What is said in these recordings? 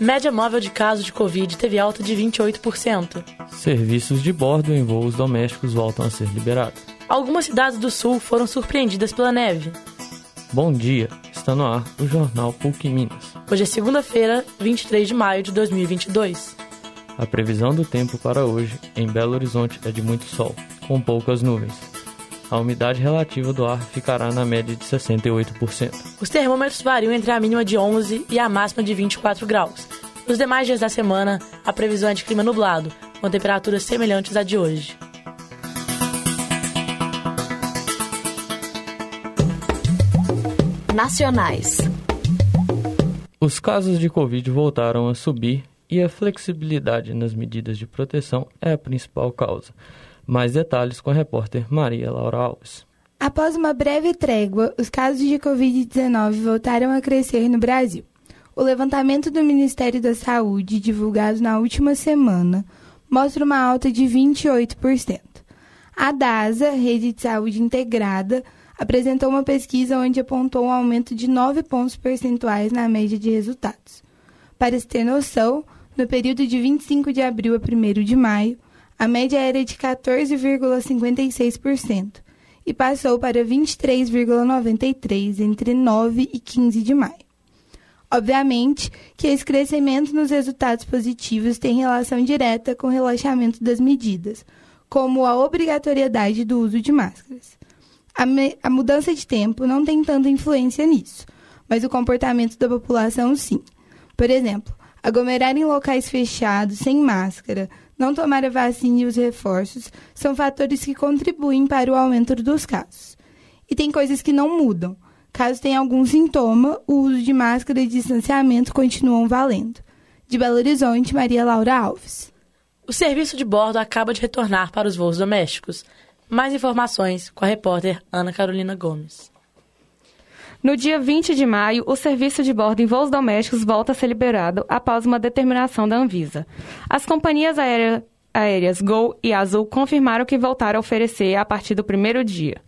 Média móvel de casos de Covid teve alta de 28%. Serviços de bordo em voos domésticos voltam a ser liberados. Algumas cidades do sul foram surpreendidas pela neve. Bom dia, está no ar o Jornal PUC Minas. Hoje é segunda-feira, 23 de maio de 2022. A previsão do tempo para hoje em Belo Horizonte é de muito sol, com poucas nuvens. A umidade relativa do ar ficará na média de 68%. Os termômetros variam entre a mínima de 11 e a máxima de 24 graus. Nos demais dias da semana, a previsão é de clima nublado, com temperaturas semelhantes à de hoje. Nacionais. Os casos de Covid voltaram a subir e a flexibilidade nas medidas de proteção é a principal causa. Mais detalhes com a repórter Maria Laura Alves. Após uma breve trégua, os casos de Covid-19 voltaram a crescer no Brasil. O levantamento do Ministério da Saúde, divulgado na última semana, mostra uma alta de 28%. A DASA, Rede de Saúde Integrada, apresentou uma pesquisa onde apontou um aumento de 9 pontos percentuais na média de resultados. Para se ter noção, no período de 25 de abril a 1 de maio, a média era de 14,56% e passou para 23,93% entre 9 e 15 de maio. Obviamente que esse crescimento nos resultados positivos tem relação direta com o relaxamento das medidas, como a obrigatoriedade do uso de máscaras. A, a, mudança de tempo não tem tanta influência nisso, mas o comportamento da população sim. Por exemplo, aglomerar em locais fechados, sem máscara, não tomar a vacina e os reforços são fatores que contribuem para o aumento dos casos. E tem coisas que não mudam. Caso tenha algum sintoma, o uso de máscara e distanciamento continuam valendo. De Belo Horizonte, Maria Laura Alves. O serviço de bordo acaba de retornar para os voos domésticos. Mais informações com a repórter Ana Carolina Gomes. No dia 20 de maio, o serviço de bordo em voos domésticos volta a ser liberado após uma determinação da Anvisa. As companhias aéreas aéreas Gol e Azul confirmaram que voltaram a oferecer a partir do primeiro dia.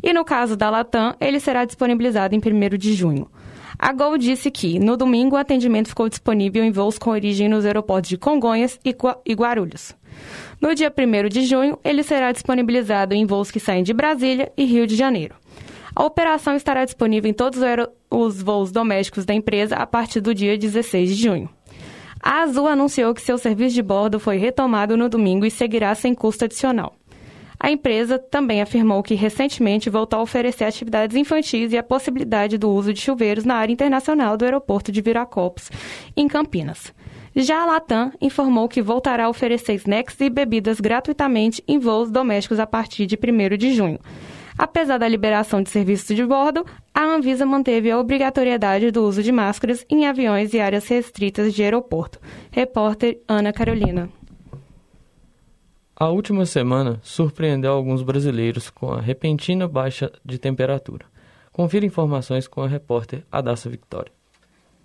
E no caso da Latam, ele será disponibilizado em 1 de junho. A Gol disse que, no domingo, o atendimento ficou disponível em voos com origem nos aeroportos de Congonhas e Guarulhos. No dia 1 de junho, ele será disponibilizado em voos que saem de Brasília e Rio de Janeiro. A operação estará disponível em todos os voos domésticos da empresa a partir do dia 16 de junho. A Azul anunciou que seu serviço de bordo foi retomado no domingo e seguirá sem custo adicional. A empresa também afirmou que recentemente voltou a oferecer atividades infantis e a possibilidade do uso de chuveiros na área internacional do aeroporto de Viracopos, em Campinas. Já a Latam informou que voltará a oferecer snacks e bebidas gratuitamente em voos domésticos a partir de 1 de junho. Apesar da liberação de serviços de bordo, a Anvisa manteve a obrigatoriedade do uso de máscaras em aviões e áreas restritas de aeroporto. Repórter Ana Carolina. A última semana surpreendeu alguns brasileiros com a repentina baixa de temperatura. Confira informações com a repórter Adassa Victoria.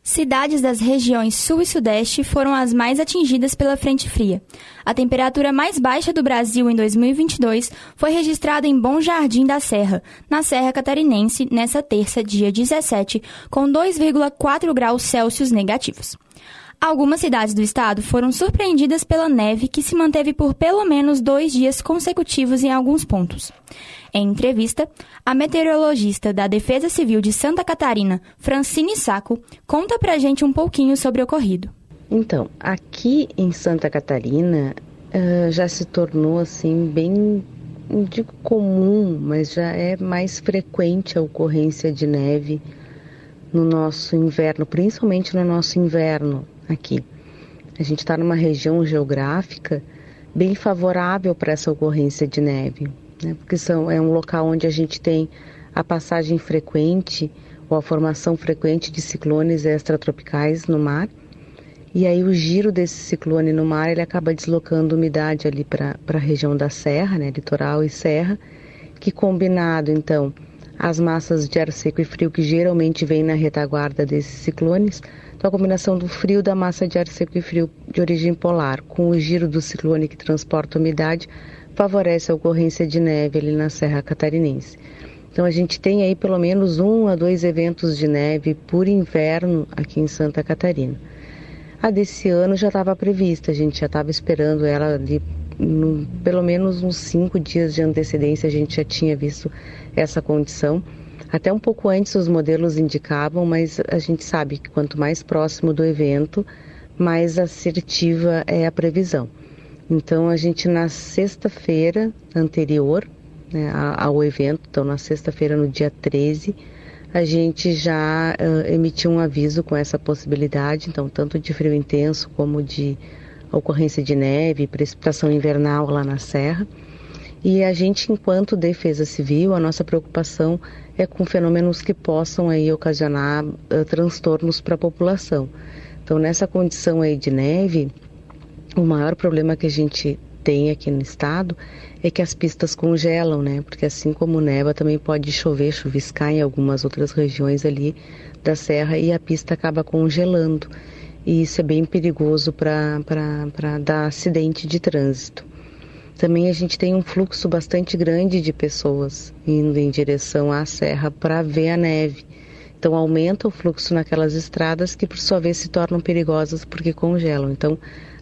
Cidades das regiões sul e sudeste foram as mais atingidas pela frente fria. A temperatura mais baixa do Brasil em 2022 foi registrada em Bom Jardim da Serra, na Serra Catarinense, nessa terça, dia 17, com 2,4 graus Celsius negativos. Algumas cidades do estado foram surpreendidas pela neve que se manteve por pelo menos dois dias consecutivos em alguns pontos. Em entrevista, a meteorologista da Defesa Civil de Santa Catarina, Francine Saco, conta pra gente um pouquinho sobre o ocorrido. Então, aqui em Santa Catarina uh, já se tornou assim bem, não digo comum, mas já é mais frequente a ocorrência de neve no nosso inverno, principalmente no nosso inverno aqui. A gente está numa região geográfica bem favorável para essa ocorrência de neve, né? porque são, é um local onde a gente tem a passagem frequente ou a formação frequente de ciclones extratropicais no mar. E aí o giro desse ciclone no mar ele acaba deslocando umidade ali para a região da serra, né, litoral e serra, que combinado então as massas de ar seco e frio que geralmente vêm na retaguarda desses ciclones, então, a combinação do frio da massa de ar seco e frio de origem polar com o giro do ciclone que transporta umidade favorece a ocorrência de neve ali na Serra Catarinense. Então a gente tem aí pelo menos um a dois eventos de neve por inverno aqui em Santa Catarina. A desse ano já estava prevista, a gente já estava esperando ela de no, pelo menos uns cinco dias de antecedência a gente já tinha visto essa condição. Até um pouco antes os modelos indicavam, mas a gente sabe que quanto mais próximo do evento, mais assertiva é a previsão. Então a gente na sexta-feira anterior né, ao evento, então na sexta-feira no dia 13, a gente já uh, emitiu um aviso com essa possibilidade, então tanto de frio intenso como de ocorrência de neve, precipitação invernal lá na serra. E a gente, enquanto defesa civil, a nossa preocupação é com fenômenos que possam aí ocasionar uh, transtornos para a população. Então, nessa condição aí de neve, o maior problema que a gente tem aqui no estado é que as pistas congelam, né? Porque assim como neva, também pode chover, chuviscar em algumas outras regiões ali da serra e a pista acaba congelando e isso é bem perigoso para dar acidente de trânsito. Também a gente tem um fluxo bastante grande de pessoas indo em direção à serra para ver a neve. Então aumenta o fluxo naquelas estradas que por sua vez se tornam perigosas porque congelam. Então,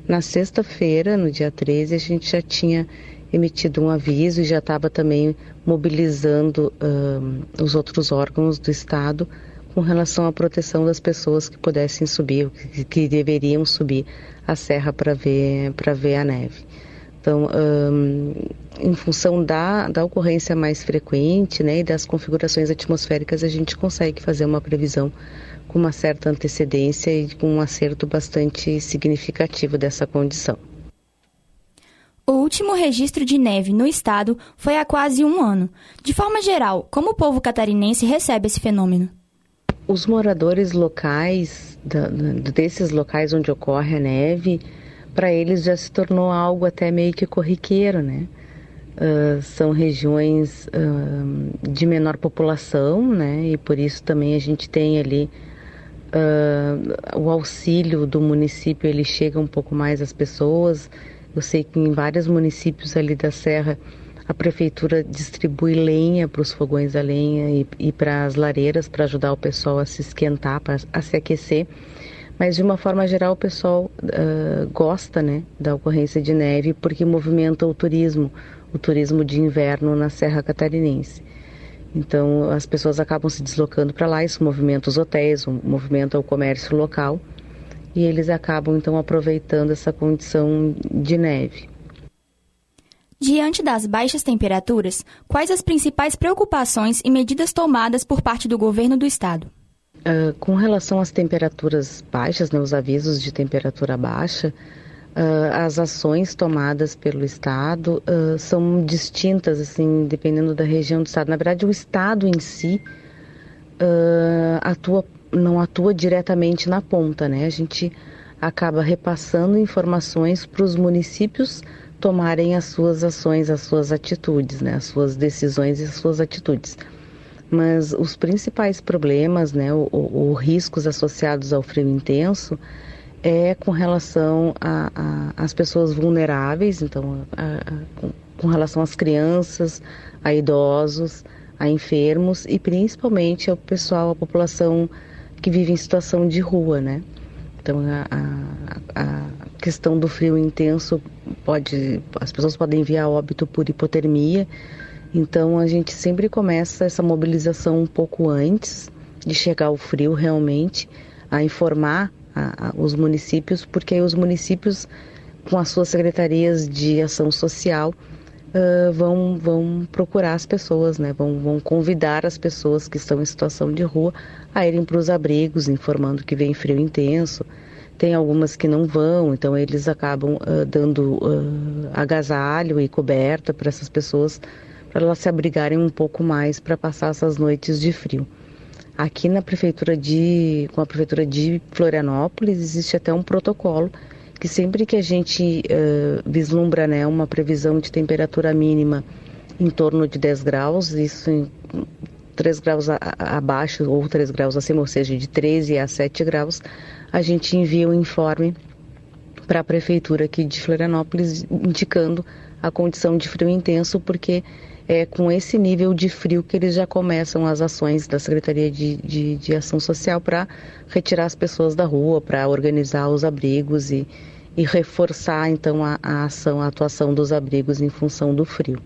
na sexta-feira, no dia 13, a gente já tinha emitido um aviso e já estava também mobilizando um, os outros órgãos do estado com relação à proteção das pessoas que pudessem subir, que, que deveriam subir a serra para ver, ver a neve. Então, um, em função da, da ocorrência mais frequente né, e das configurações atmosféricas, a gente consegue fazer uma previsão com uma certa antecedência e com um acerto bastante significativo dessa condição. O último registro de neve no estado foi há quase um ano. De forma geral, como o povo catarinense recebe esse fenômeno? Os moradores locais, da, desses locais onde ocorre a neve, para eles já se tornou algo até meio que corriqueiro, né? Uh, são regiões uh, de menor população, né? E por isso também a gente tem ali uh, o auxílio do município, ele chega um pouco mais às pessoas. Eu sei que em vários municípios ali da Serra a prefeitura distribui lenha para os fogões a lenha e, e para as lareiras para ajudar o pessoal a se esquentar, pra, a se aquecer. Mas de uma forma geral o pessoal uh, gosta né, da ocorrência de neve porque movimenta o turismo, o turismo de inverno na Serra Catarinense. Então as pessoas acabam se deslocando para lá, isso movimenta os hotéis, movimenta o comércio local e eles acabam então aproveitando essa condição de neve. Diante das baixas temperaturas, quais as principais preocupações e medidas tomadas por parte do governo do estado? Uh, com relação às temperaturas baixas, né, os avisos de temperatura baixa, uh, as ações tomadas pelo estado uh, são distintas, assim, dependendo da região do estado. Na verdade, o estado em si atua, não atua diretamente na ponta, né? A gente acaba repassando informações para os municípios tomarem as suas ações, as suas atitudes, né, as suas decisões e as suas atitudes. Mas os principais problemas, né, os riscos associados ao frio intenso, é com relação às pessoas vulneráveis, então, a, a, com, com relação às crianças, a idosos, a enfermos e principalmente ao pessoal, a população que vive em situação de rua, né? Então a, a, a, questão do frio intenso pode, as pessoas podem enviar óbito por hipotermia. Então a gente sempre começa essa mobilização um pouco antes de chegar o frio realmente, a informar a, os municípios, porque aí os municípios com as suas secretarias de ação social uh, vão, vão procurar as pessoas, né? vão, vão convidar as pessoas que estão em situação de rua a irem para os abrigos, informando que vem frio intenso. Tem algumas que não vão, então eles acabam uh, dando uh, agasalho e coberta para essas pessoas, para elas se abrigarem um pouco mais para passar essas noites de frio. Aqui na prefeitura de, com a prefeitura de Florianópolis, existe até um protocolo que sempre que a gente uh, vislumbra né, uma previsão de temperatura mínima em torno de 10 graus, isso em 3 graus a, a, abaixo ou 3 graus acima, ou seja, de 13 a 7 graus, a gente envia um informe para a prefeitura aqui de Florianópolis indicando a condição de frio intenso, porque é com esse nível de frio que eles já começam as ações da Secretaria de, de, de Ação Social para retirar as pessoas da rua, para organizar os abrigos e, e reforçar então a, a, ação, a atuação dos abrigos em função do frio.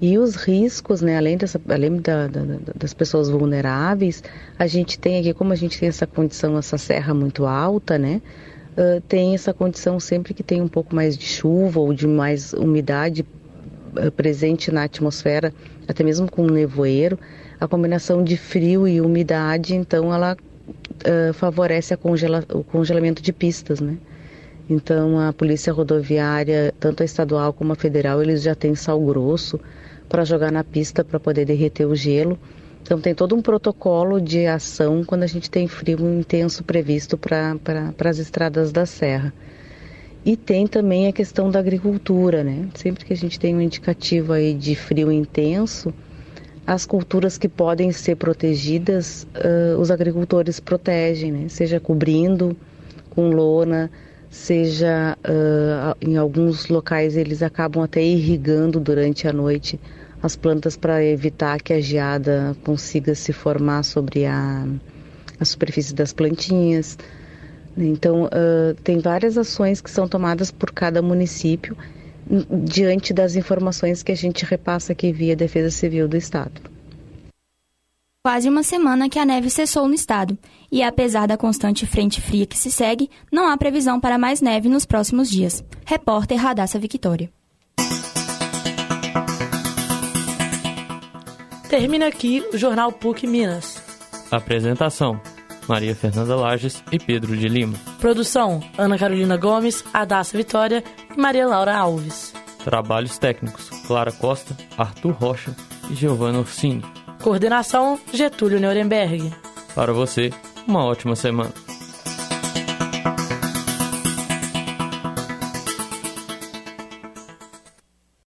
E os riscos, né, além, dessa, além da, da, das pessoas vulneráveis, a gente tem aqui, como a gente tem essa condição, essa serra muito alta, né, tem essa condição sempre que tem um pouco mais de chuva ou de mais umidade uh, presente na atmosfera, até mesmo com nevoeiro, a combinação de frio e umidade, então ela uh, favorece congela, o congelamento de pistas, né. Então a polícia rodoviária, tanto a estadual como a federal, eles já têm sal grosso, para jogar na pista para poder derreter o gelo. Então tem todo um protocolo de ação quando a gente tem frio intenso previsto para as estradas da serra. E tem também a questão da agricultura, né? Sempre que a gente tem um indicativo aí de frio intenso, as culturas que podem ser protegidas, uh, os agricultores protegem, né? Seja cobrindo com lona, seja uh, em alguns locais eles acabam até irrigando durante a noite as plantas para evitar que a geada consiga se formar sobre a, a superfície das plantinhas. Então, uh, tem várias ações que são tomadas por cada município diante das informações que a gente repassa aqui via Defesa Civil do Estado. Quase uma semana que a neve cessou no estado, e apesar da constante frente fria que se segue, não há previsão para mais neve nos próximos dias. Repórter Radassa Victória. Termina aqui o Jornal PUC Minas. Apresentação: Maria Fernanda Lages e Pedro de Lima. Produção: Ana Carolina Gomes, Adassa Vitória e Maria Laura Alves. Trabalhos técnicos: Clara Costa, Arthur Rocha e Giovanna Orsini. Coordenação: Getúlio Nuremberg. Para você, uma ótima semana.